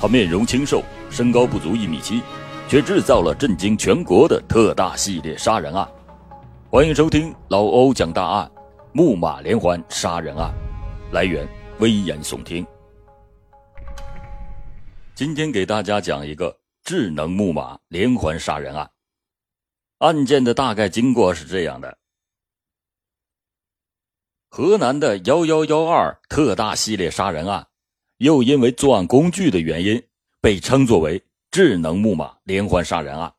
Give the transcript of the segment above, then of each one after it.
他面容清瘦，身高不足一米七，却制造了震惊全国的特大系列杀人案。欢迎收听老欧讲大案，木马连环杀人案。来源：危言耸听。今天给大家讲一个智能木马连环杀人案。案件的大概经过是这样的：河南的幺幺幺二特大系列杀人案。又因为作案工具的原因，被称作为智能木马连环杀人案。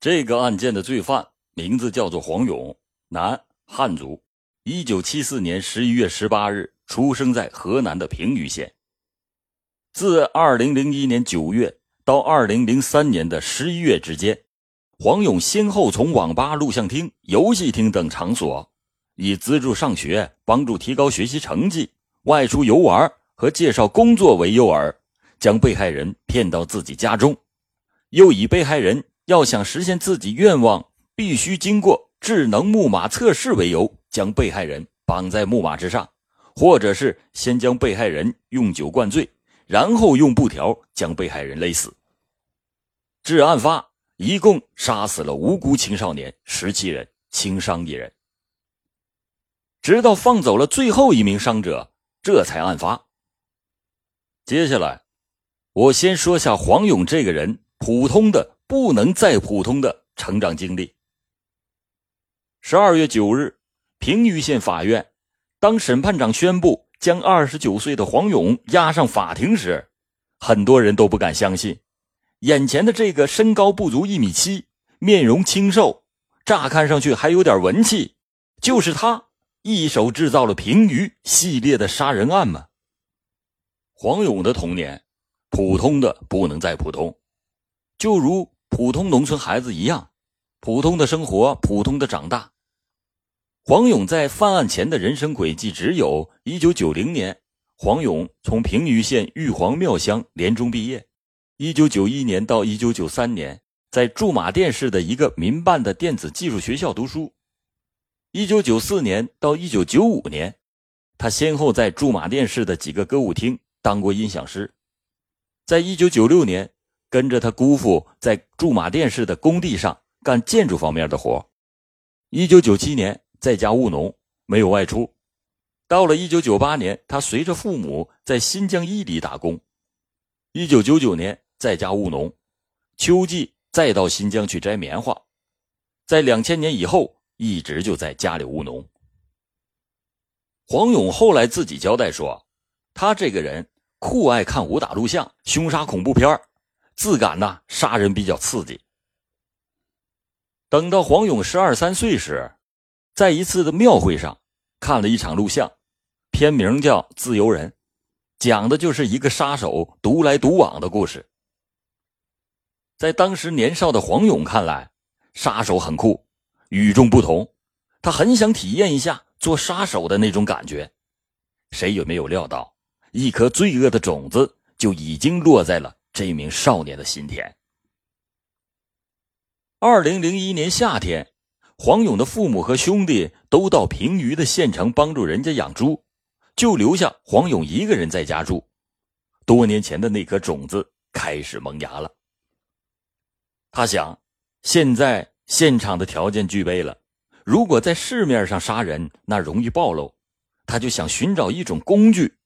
这个案件的罪犯名字叫做黄勇，男，汉族，一九七四年十一月十八日出生在河南的平舆县。自二零零一年九月到二零零三年的十一月之间，黄勇先后从网吧、录像厅、游戏厅等场所，以资助上学、帮助提高学习成绩。外出游玩和介绍工作为诱饵，将被害人骗到自己家中，又以被害人要想实现自己愿望，必须经过智能木马测试为由，将被害人绑在木马之上，或者是先将被害人用酒灌醉，然后用布条将被害人勒死。至案发，一共杀死了无辜青少年十七人，轻伤一人，直到放走了最后一名伤者。这才案发。接下来，我先说下黄勇这个人普通的不能再普通的成长经历。十二月九日，平舆县法院，当审判长宣布将二十九岁的黄勇押上法庭时，很多人都不敢相信，眼前的这个身高不足一米七、面容清瘦、乍看上去还有点文气，就是他。一手制造了平舆系列的杀人案吗？黄勇的童年，普通的不能再普通，就如普通农村孩子一样，普通的生活，普通的长大。黄勇在犯案前的人生轨迹只有：一九九零年，黄勇从平舆县玉皇庙乡连中毕业；一九九一年到一九九三年，在驻马店市的一个民办的电子技术学校读书。一九九四年到一九九五年，他先后在驻马店市的几个歌舞厅当过音响师。在一九九六年，跟着他姑父在驻马店市的工地上干建筑方面的活。一九九七年在家务农，没有外出。到了一九九八年，他随着父母在新疆伊犁打工。一九九九年在家务农，秋季再到新疆去摘棉花。在两千年以后。一直就在家里务农。黄勇后来自己交代说，他这个人酷爱看武打录像、凶杀恐怖片自感呢杀人比较刺激。等到黄勇十二三岁时，在一次的庙会上看了一场录像，片名叫《自由人》，讲的就是一个杀手独来独往的故事。在当时年少的黄勇看来，杀手很酷。与众不同，他很想体验一下做杀手的那种感觉。谁也没有料到，一颗罪恶的种子就已经落在了这名少年的心田。二零零一年夏天，黄勇的父母和兄弟都到平舆的县城帮助人家养猪，就留下黄勇一个人在家住。多年前的那颗种子开始萌芽了。他想，现在。现场的条件具备了，如果在市面上杀人，那容易暴露。他就想寻找一种工具，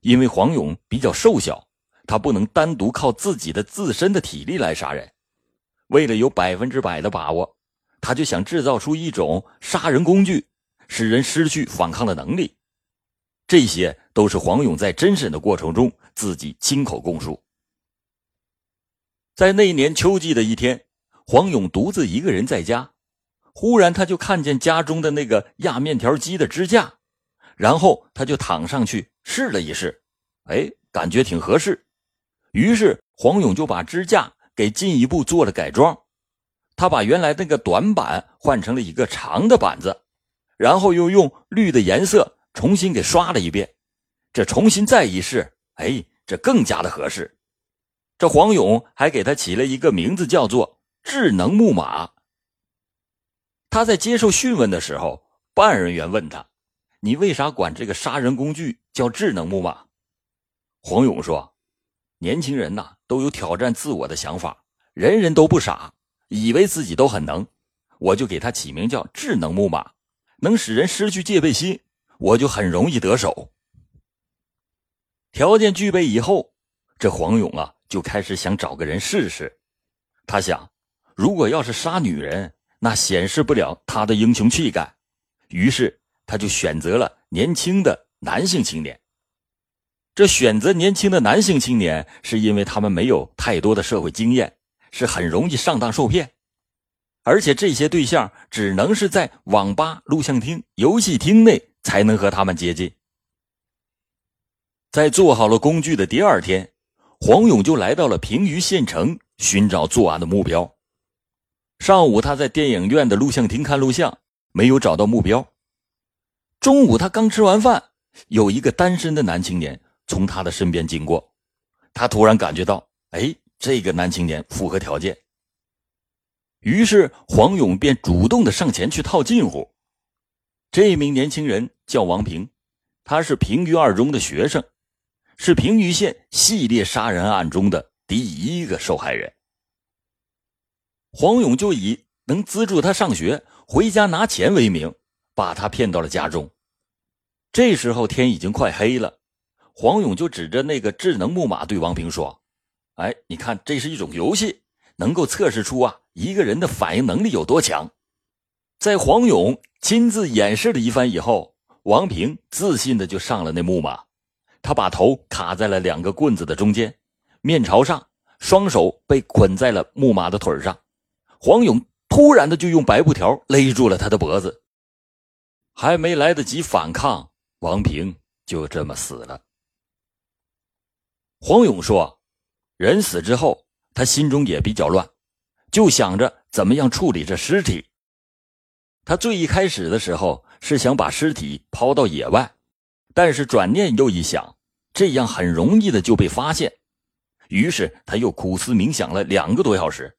因为黄勇比较瘦小，他不能单独靠自己的自身的体力来杀人。为了有百分之百的把握，他就想制造出一种杀人工具，使人失去反抗的能力。这些都是黄勇在侦审的过程中自己亲口供述。在那年秋季的一天。黄勇独自一个人在家，忽然他就看见家中的那个压面条机的支架，然后他就躺上去试了一试，哎，感觉挺合适。于是黄勇就把支架给进一步做了改装，他把原来那个短板换成了一个长的板子，然后又用绿的颜色重新给刷了一遍，这重新再一试，哎，这更加的合适。这黄勇还给他起了一个名字，叫做。智能木马。他在接受讯问的时候，办案人员问他：“你为啥管这个杀人工具叫智能木马？”黄勇说：“年轻人呐都有挑战自我的想法，人人都不傻，以为自己都很能，我就给他起名叫智能木马，能使人失去戒备心，我就很容易得手。条件具备以后，这黄勇啊就开始想找个人试试。他想，如果要是杀女人，那显示不了他的英雄气概，于是他就选择了年轻的男性青年。这选择年轻的男性青年，是因为他们没有太多的社会经验，是很容易上当受骗，而且这些对象只能是在网吧、录像厅、游戏厅内才能和他们接近。在做好了工具的第二天，黄勇就来到了平舆县城寻找作案的目标。上午他在电影院的录像厅看录像，没有找到目标。中午他刚吃完饭，有一个单身的男青年。从他的身边经过，他突然感觉到，哎，这个男青年符合条件。于是黄勇便主动的上前去套近乎。这名年轻人叫王平，他是平舆二中的学生，是平舆县系列杀人案中的第一个受害人。黄勇就以能资助他上学、回家拿钱为名，把他骗到了家中。这时候天已经快黑了。黄勇就指着那个智能木马对王平说：“哎，你看，这是一种游戏，能够测试出啊一个人的反应能力有多强。”在黄勇亲自演示了一番以后，王平自信的就上了那木马。他把头卡在了两个棍子的中间，面朝上，双手被捆在了木马的腿上。黄勇突然的就用白布条勒住了他的脖子，还没来得及反抗，王平就这么死了。黄勇说：“人死之后，他心中也比较乱，就想着怎么样处理这尸体。他最一开始的时候是想把尸体抛到野外，但是转念又一想，这样很容易的就被发现。于是他又苦思冥想了两个多小时，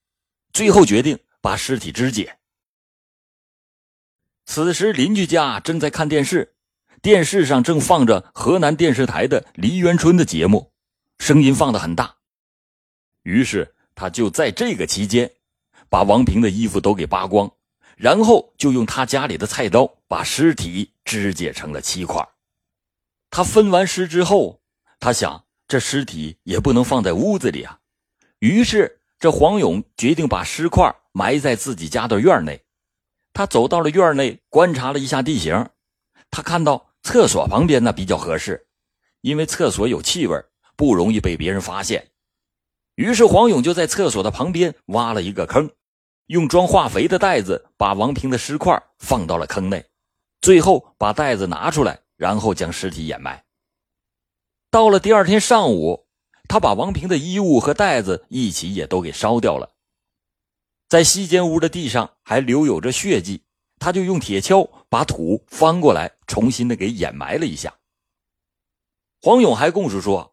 最后决定把尸体肢解。此时邻居家正在看电视，电视上正放着河南电视台的《梨园春》的节目。”声音放得很大，于是他就在这个期间，把王平的衣服都给扒光，然后就用他家里的菜刀把尸体肢解成了七块。他分完尸之后，他想这尸体也不能放在屋子里啊，于是这黄勇决定把尸块埋在自己家的院内。他走到了院内，观察了一下地形，他看到厕所旁边呢比较合适，因为厕所有气味。不容易被别人发现，于是黄勇就在厕所的旁边挖了一个坑，用装化肥的袋子把王平的尸块放到了坑内，最后把袋子拿出来，然后将尸体掩埋。到了第二天上午，他把王平的衣物和袋子一起也都给烧掉了，在西间屋的地上还留有着血迹，他就用铁锹把土翻过来，重新的给掩埋了一下。黄勇还供述说。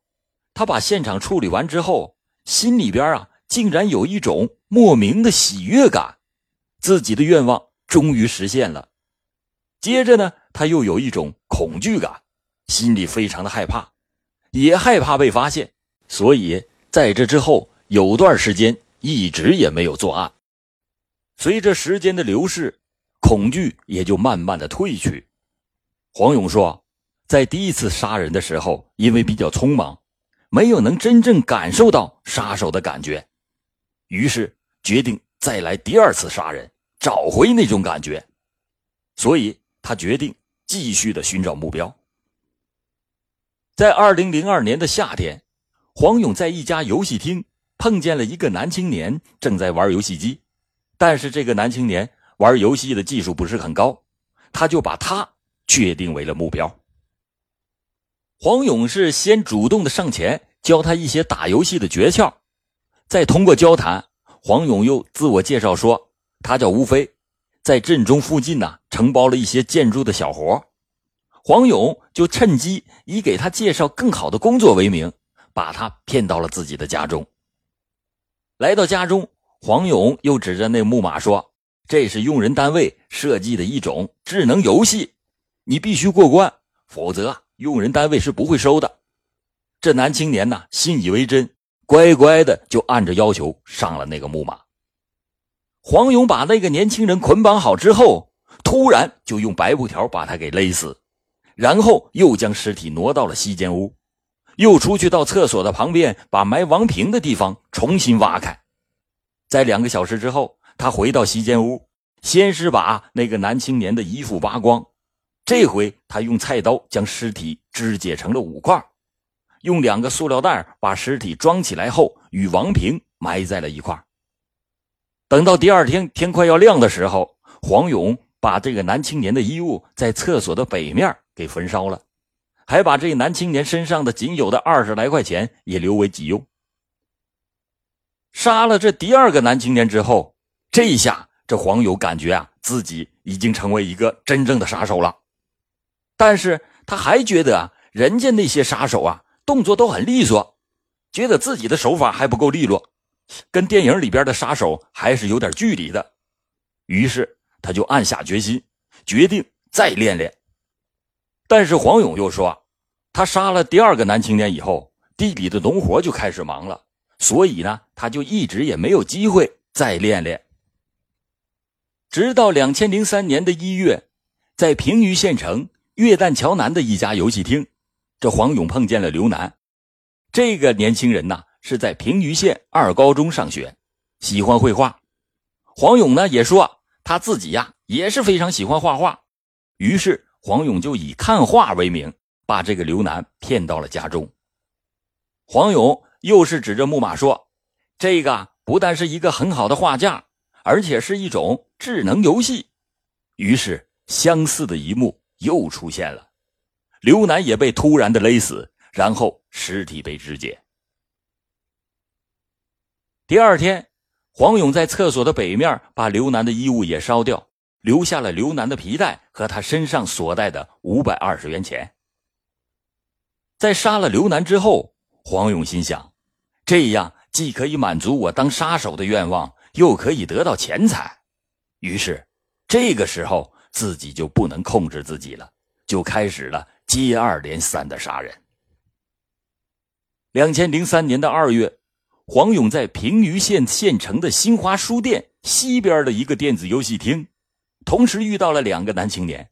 他把现场处理完之后，心里边啊，竟然有一种莫名的喜悦感，自己的愿望终于实现了。接着呢，他又有一种恐惧感，心里非常的害怕，也害怕被发现，所以在这之后有段时间一直也没有作案。随着时间的流逝，恐惧也就慢慢的退去。黄勇说，在第一次杀人的时候，因为比较匆忙。没有能真正感受到杀手的感觉，于是决定再来第二次杀人，找回那种感觉。所以他决定继续的寻找目标。在二零零二年的夏天，黄勇在一家游戏厅碰见了一个男青年正在玩游戏机，但是这个男青年玩游戏的技术不是很高，他就把他确定为了目标。黄勇是先主动的上前教他一些打游戏的诀窍，再通过交谈，黄勇又自我介绍说他叫吴飞，在镇中附近呢承包了一些建筑的小活。黄勇就趁机以给他介绍更好的工作为名，把他骗到了自己的家中。来到家中，黄勇又指着那木马说：“这是用人单位设计的一种智能游戏，你必须过关，否则。”用人单位是不会收的。这男青年呢，信以为真，乖乖的就按着要求上了那个木马。黄勇把那个年轻人捆绑好之后，突然就用白布条把他给勒死，然后又将尸体挪到了西间屋，又出去到厕所的旁边，把埋王平的地方重新挖开。在两个小时之后，他回到西间屋，先是把那个男青年的衣服扒光。这回他用菜刀将尸体肢解成了五块，用两个塑料袋把尸体装起来后，与王平埋在了一块。等到第二天天快要亮的时候，黄勇把这个男青年的衣物在厕所的北面给焚烧了，还把这男青年身上的仅有的二十来块钱也留为己用。杀了这第二个男青年之后，这一下这黄友感觉啊，自己已经成为一个真正的杀手了。但是他还觉得啊，人家那些杀手啊，动作都很利索，觉得自己的手法还不够利落，跟电影里边的杀手还是有点距离的。于是他就暗下决心，决定再练练。但是黄勇又说，他杀了第二个男青年以后，地里的农活就开始忙了，所以呢，他就一直也没有机会再练练。直到两千零三年的一月，在平舆县城。月旦桥南的一家游戏厅，这黄勇碰见了刘楠。这个年轻人呐，是在平舆县二高中上学，喜欢绘画。黄勇呢也说他自己呀也是非常喜欢画画。于是黄勇就以看画为名，把这个刘楠骗到了家中。黄勇又是指着木马说：“这个不但是一个很好的画架，而且是一种智能游戏。”于是相似的一幕。又出现了，刘楠也被突然的勒死，然后尸体被肢解。第二天，黄勇在厕所的北面把刘楠的衣物也烧掉，留下了刘楠的皮带和他身上所带的五百二十元钱。在杀了刘楠之后，黄勇心想，这样既可以满足我当杀手的愿望，又可以得到钱财。于是，这个时候。自己就不能控制自己了，就开始了接二连三的杀人。两千零三年的二月，黄勇在平舆县县城的新华书店西边的一个电子游戏厅，同时遇到了两个男青年。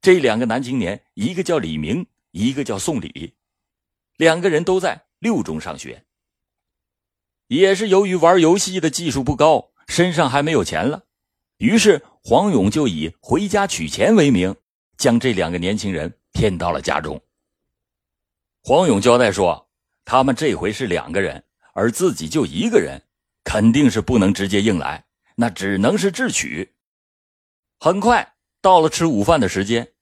这两个男青年，一个叫李明，一个叫宋礼，两个人都在六中上学。也是由于玩游戏的技术不高，身上还没有钱了。于是黄勇就以回家取钱为名，将这两个年轻人骗到了家中。黄勇交代说：“他们这回是两个人，而自己就一个人，肯定是不能直接硬来，那只能是智取。”很快到了吃午饭的时间，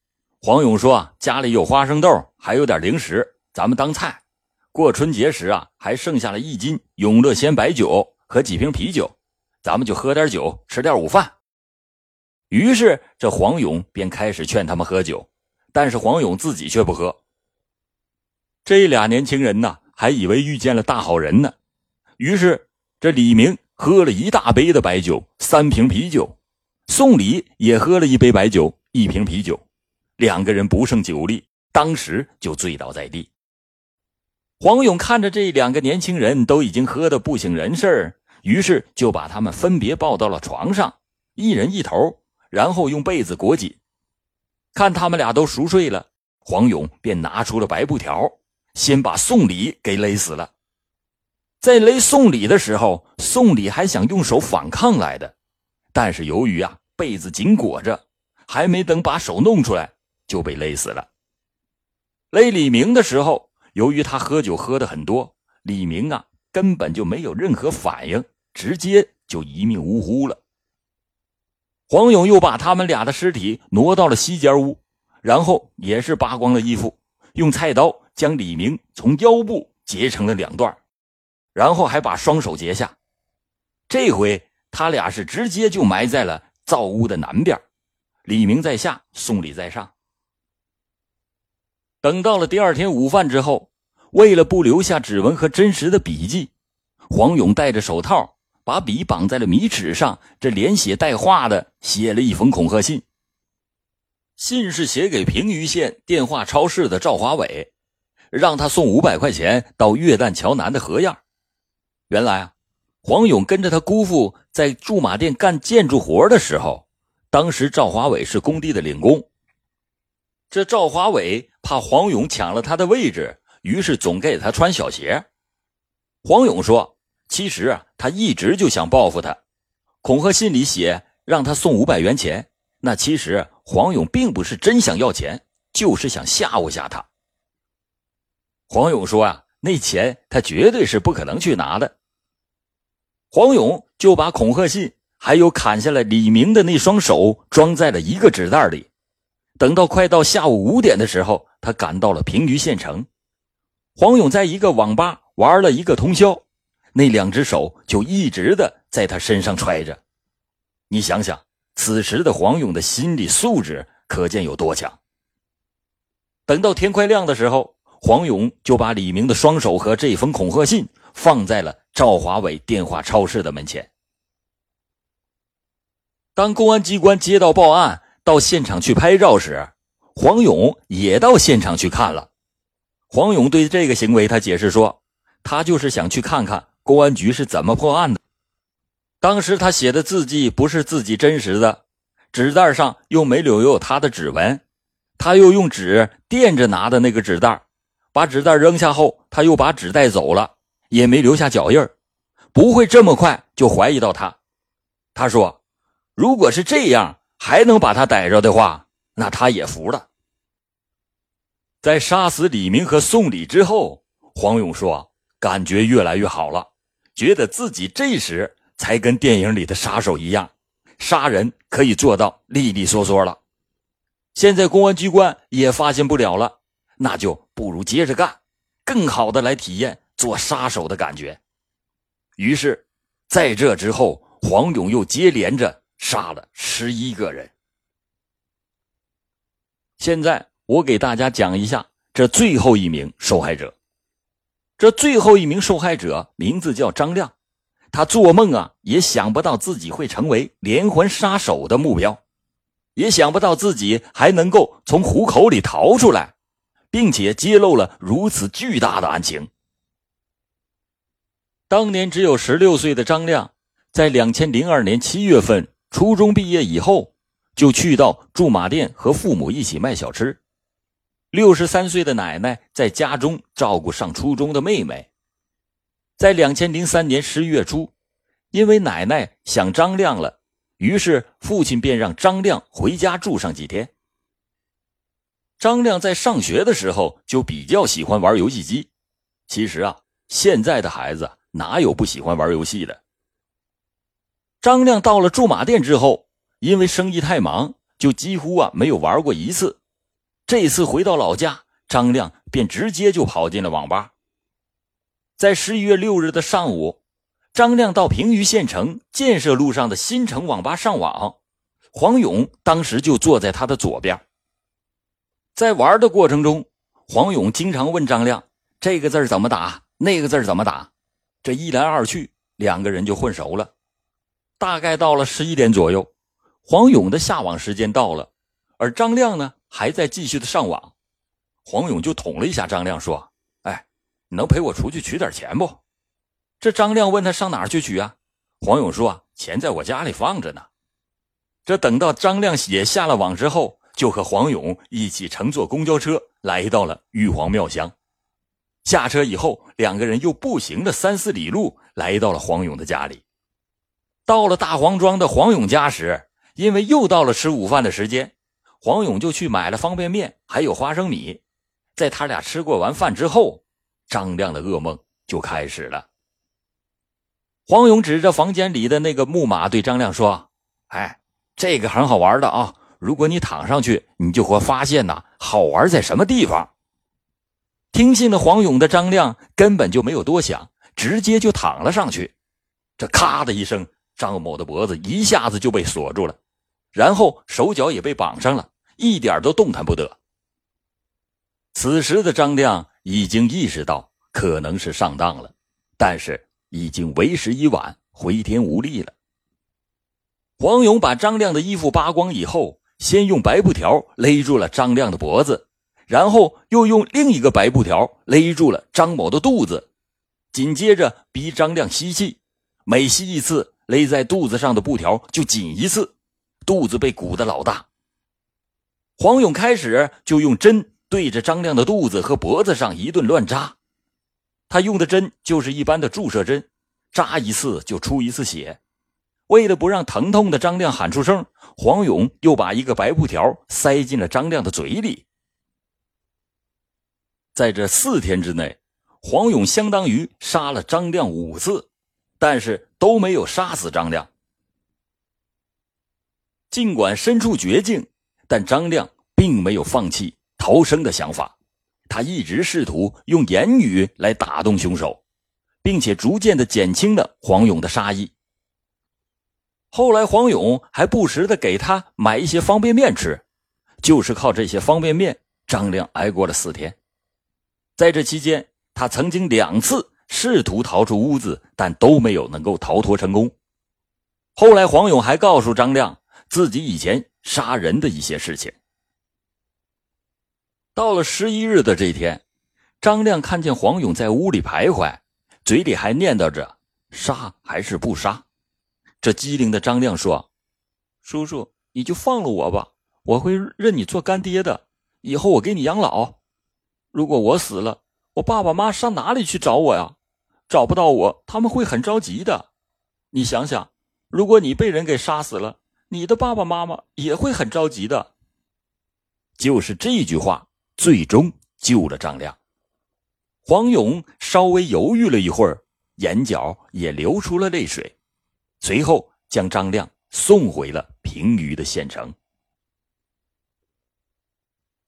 黄勇说：“家里有花生豆，还有点零食，咱们当菜。过春节时啊，还剩下了一斤永乐鲜白酒和几瓶啤酒，咱们就喝点酒，吃点午饭。”于是，这黄勇便开始劝他们喝酒，但是黄勇自己却不喝。这俩年轻人呢，还以为遇见了大好人呢。于是，这李明喝了一大杯的白酒，三瓶啤酒；宋礼也喝了一杯白酒，一瓶啤酒。两个人不胜酒力，当时就醉倒在地。黄勇看着这两个年轻人都已经喝得不省人事于是就把他们分别抱到了床上，一人一头。然后用被子裹紧，看他们俩都熟睡了，黄勇便拿出了白布条，先把宋礼给勒死了。在勒宋礼的时候，宋礼还想用手反抗来的，但是由于啊被子紧裹着，还没等把手弄出来，就被勒死了。勒李明的时候，由于他喝酒喝的很多，李明啊根本就没有任何反应，直接就一命呜呼了。黄勇又把他们俩的尸体挪到了西间屋，然后也是扒光了衣服，用菜刀将李明从腰部截成了两段，然后还把双手截下。这回他俩是直接就埋在了灶屋的南边，李明在下，宋礼在上。等到了第二天午饭之后，为了不留下指纹和真实的笔迹，黄勇戴着手套。把笔绑在了米尺上，这连写带画的写了一封恐吓信。信是写给平舆县电话超市的赵华伟，让他送五百块钱到月旦桥南的河沿。原来啊，黄勇跟着他姑父在驻马店干建筑活的时候，当时赵华伟是工地的领工。这赵华伟怕黄勇抢了他的位置，于是总给他穿小鞋。黄勇说：“其实啊，他一直就想报复他。恐吓信里写让他送五百元钱，那其实黄勇并不是真想要钱，就是想吓唬吓他。”黄勇说：“啊，那钱他绝对是不可能去拿的。”黄勇就把恐吓信还有砍下来李明的那双手装在了一个纸袋里。等到快到下午五点的时候，他赶到了平舆县城。黄勇在一个网吧玩了一个通宵，那两只手就一直的在他身上揣着。你想想，此时的黄勇的心理素质可见有多强。等到天快亮的时候，黄勇就把李明的双手和这封恐吓信放在了赵华伟电话超市的门前。当公安机关接到报案。到现场去拍照时，黄勇也到现场去看了。黄勇对这个行为，他解释说，他就是想去看看公安局是怎么破案的。当时他写的字迹不是自己真实的，纸袋上又没留有他的指纹，他又用纸垫着拿的那个纸袋，把纸袋扔下后，他又把纸带走了，也没留下脚印不会这么快就怀疑到他。他说，如果是这样。还能把他逮着的话，那他也服了。在杀死李明和宋礼之后，黄勇说：“感觉越来越好了，觉得自己这时才跟电影里的杀手一样，杀人可以做到利利索索了。现在公安机关也发现不了了，那就不如接着干，更好的来体验做杀手的感觉。”于是，在这之后，黄勇又接连着。杀了十一个人。现在我给大家讲一下这最后一名受害者。这最后一名受害者名字叫张亮，他做梦啊也想不到自己会成为连环杀手的目标，也想不到自己还能够从虎口里逃出来，并且揭露了如此巨大的案情。当年只有十六岁的张亮，在两千零二年七月份。初中毕业以后，就去到驻马店和父母一起卖小吃。六十三岁的奶奶在家中照顾上初中的妹妹。在两千零三年十月初，因为奶奶想张亮了，于是父亲便让张亮回家住上几天。张亮在上学的时候就比较喜欢玩游戏机。其实啊，现在的孩子哪有不喜欢玩游戏的？张亮到了驻马店之后，因为生意太忙，就几乎啊没有玩过一次。这次回到老家，张亮便直接就跑进了网吧。在十一月六日的上午，张亮到平舆县城建设路上的新城网吧上网，黄勇当时就坐在他的左边。在玩的过程中，黄勇经常问张亮：“这个字怎么打？那个字怎么打？”这一来二去，两个人就混熟了。大概到了十一点左右，黄勇的下网时间到了，而张亮呢还在继续的上网。黄勇就捅了一下张亮，说：“哎，你能陪我出去取点钱不？”这张亮问他上哪儿去取啊？黄勇说：“啊钱在我家里放着呢。”这等到张亮也下了网之后，就和黄勇一起乘坐公交车来到了玉皇庙乡。下车以后，两个人又步行了三四里路来到了黄勇的家里。到了大黄庄的黄勇家时，因为又到了吃午饭的时间，黄勇就去买了方便面，还有花生米。在他俩吃过完饭之后，张亮的噩梦就开始了。黄勇指着房间里的那个木马对张亮说：“哎，这个很好玩的啊！如果你躺上去，你就会发现呐，好玩在什么地方。”听信了黄勇的张亮根本就没有多想，直接就躺了上去。这咔的一声。张某的脖子一下子就被锁住了，然后手脚也被绑上了，一点都动弹不得。此时的张亮已经意识到可能是上当了，但是已经为时已晚，回天无力了。黄勇把张亮的衣服扒光以后，先用白布条勒住了张亮的脖子，然后又用另一个白布条勒住了张某的肚子。紧接着逼张亮吸气，每吸一次，勒在肚子上的布条就紧一次，肚子被鼓得老大。黄勇开始就用针对着张亮的肚子和脖子上一顿乱扎，他用的针就是一般的注射针，扎一次就出一次血。为了不让疼痛的张亮喊出声，黄勇又把一个白布条塞进了张亮的嘴里。在这四天之内，黄勇相当于杀了张亮五次，但是都没有杀死张亮。尽管身处绝境，但张亮并没有放弃逃生的想法，他一直试图用言语来打动凶手，并且逐渐的减轻了黄勇的杀意。后来，黄勇还不时的给他买一些方便面吃，就是靠这些方便面，张亮挨过了四天。在这期间，他曾经两次试图逃出屋子，但都没有能够逃脱成功。后来，黄勇还告诉张亮自己以前杀人的一些事情。到了十一日的这天，张亮看见黄勇在屋里徘徊，嘴里还念叨着“杀还是不杀”。这机灵的张亮说：“叔叔，你就放了我吧，我会认你做干爹的，以后我给你养老。”如果我死了，我爸爸妈妈上哪里去找我呀？找不到我，他们会很着急的。你想想，如果你被人给杀死了，你的爸爸妈妈也会很着急的。就是这句话，最终救了张亮。黄勇稍微犹豫了一会儿，眼角也流出了泪水，随后将张亮送回了平舆的县城。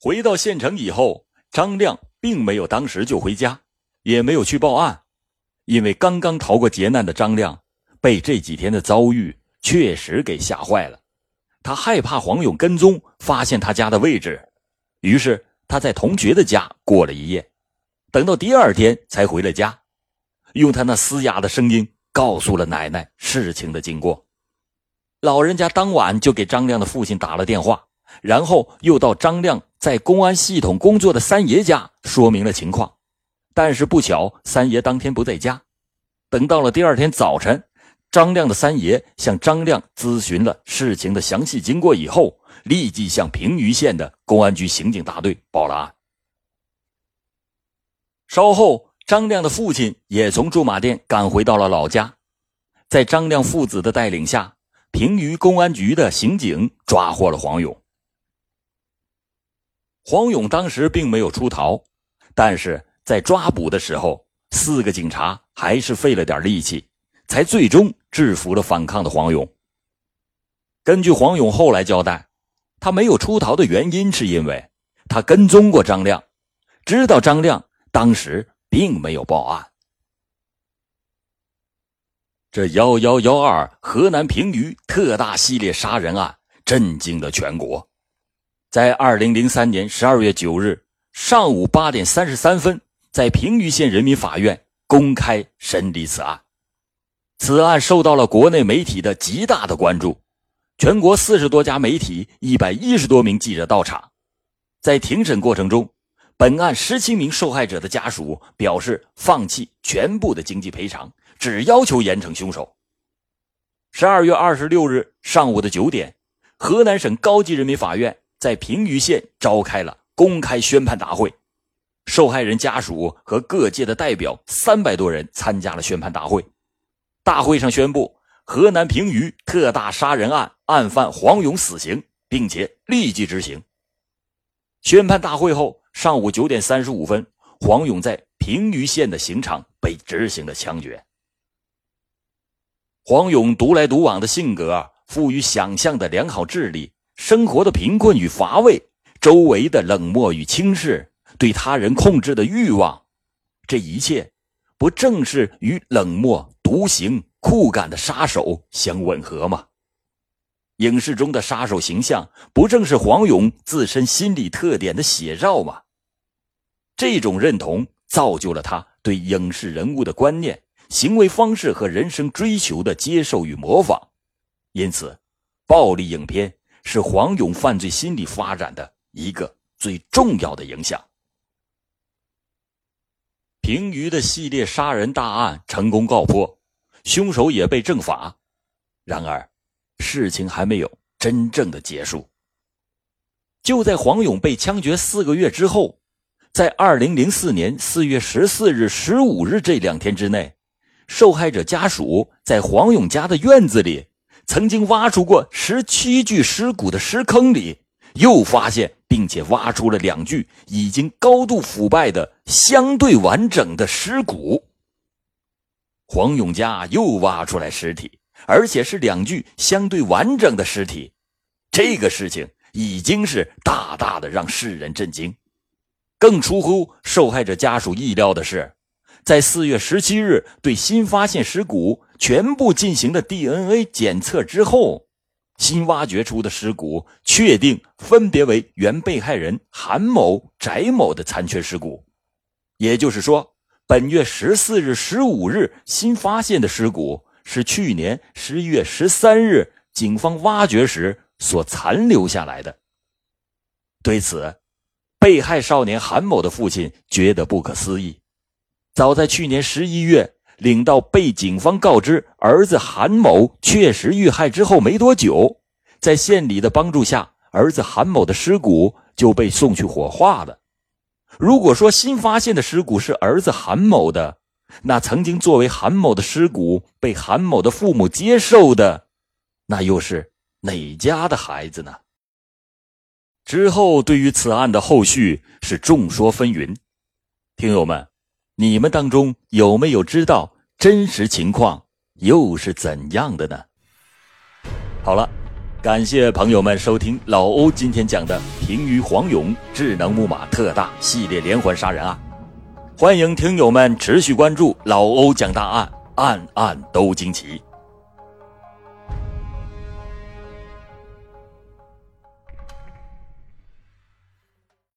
回到县城以后。张亮并没有当时就回家，也没有去报案，因为刚刚逃过劫难的张亮被这几天的遭遇确实给吓坏了。他害怕黄勇跟踪发现他家的位置，于是他在同学的家过了一夜，等到第二天才回了家，用他那嘶哑的声音告诉了奶奶事情的经过。老人家当晚就给张亮的父亲打了电话，然后又到张亮。在公安系统工作的三爷家说明了情况，但是不巧，三爷当天不在家。等到了第二天早晨，张亮的三爷向张亮咨询了事情的详细经过以后，立即向平舆县的公安局刑警大队报了案。稍后，张亮的父亲也从驻马店赶回到了老家，在张亮父子的带领下，平舆公安局的刑警抓获了黄勇。黄勇当时并没有出逃，但是在抓捕的时候，四个警察还是费了点力气，才最终制服了反抗的黄勇。根据黄勇后来交代，他没有出逃的原因是因为他跟踪过张亮，知道张亮当时并没有报案。这幺幺幺二河南平舆特大系列杀人案震惊了全国。在二零零三年十二月九日上午八点三十三分，在平舆县人民法院公开审理此案。此案受到了国内媒体的极大的关注，全国四十多家媒体、一百一十多名记者到场。在庭审过程中，本案十七名受害者的家属表示放弃全部的经济赔偿，只要求严惩凶手。十二月二十六日上午的九点，河南省高级人民法院。在平舆县召开了公开宣判大会，受害人家属和各界的代表三百多人参加了宣判大会。大会上宣布河南平舆特大杀人案案犯黄勇死刑，并且立即执行。宣判大会后，上午九点三十五分，黄勇在平舆县的刑场被执行了枪决。黄勇独来独往的性格，富于想象的良好智力。生活的贫困与乏味，周围的冷漠与轻视，对他人控制的欲望，这一切，不正是与冷漠、独行、酷感的杀手相吻合吗？影视中的杀手形象，不正是黄勇自身心理特点的写照吗？这种认同造就了他对影视人物的观念、行为方式和人生追求的接受与模仿，因此，暴力影片。是黄勇犯罪心理发展的一个最重要的影响。平舆的系列杀人大案成功告破，凶手也被正法。然而，事情还没有真正的结束。就在黄勇被枪决四个月之后，在二零零四年四月十四日、十五日这两天之内，受害者家属在黄勇家的院子里，曾经挖出过十七具尸骨的尸坑里，又发现并且挖出了两具已经高度腐败的相对完整的尸骨。黄永嘉又挖出来尸体，而且是两具相对完整的尸体，这个事情。已经是大大的让世人震惊，更出乎受害者家属意料的是，在四月十七日对新发现尸骨全部进行了 DNA 检测之后，新挖掘出的尸骨确定分别为原被害人韩某、翟某的残缺尸骨，也就是说，本月十四日、十五日新发现的尸骨是去年十一月十三日警方挖掘时。所残留下来的。对此，被害少年韩某的父亲觉得不可思议。早在去年十一月，领到被警方告知儿子韩某确实遇害之后没多久，在县里的帮助下，儿子韩某的尸骨就被送去火化了。如果说新发现的尸骨是儿子韩某的，那曾经作为韩某的尸骨被韩某的父母接受的，那又是？哪家的孩子呢？之后对于此案的后续是众说纷纭，听友们，你们当中有没有知道真实情况又是怎样的呢？好了，感谢朋友们收听老欧今天讲的平舆黄勇智能木马特大系列连环杀人案，欢迎听友们持续关注老欧讲大案，案案都惊奇。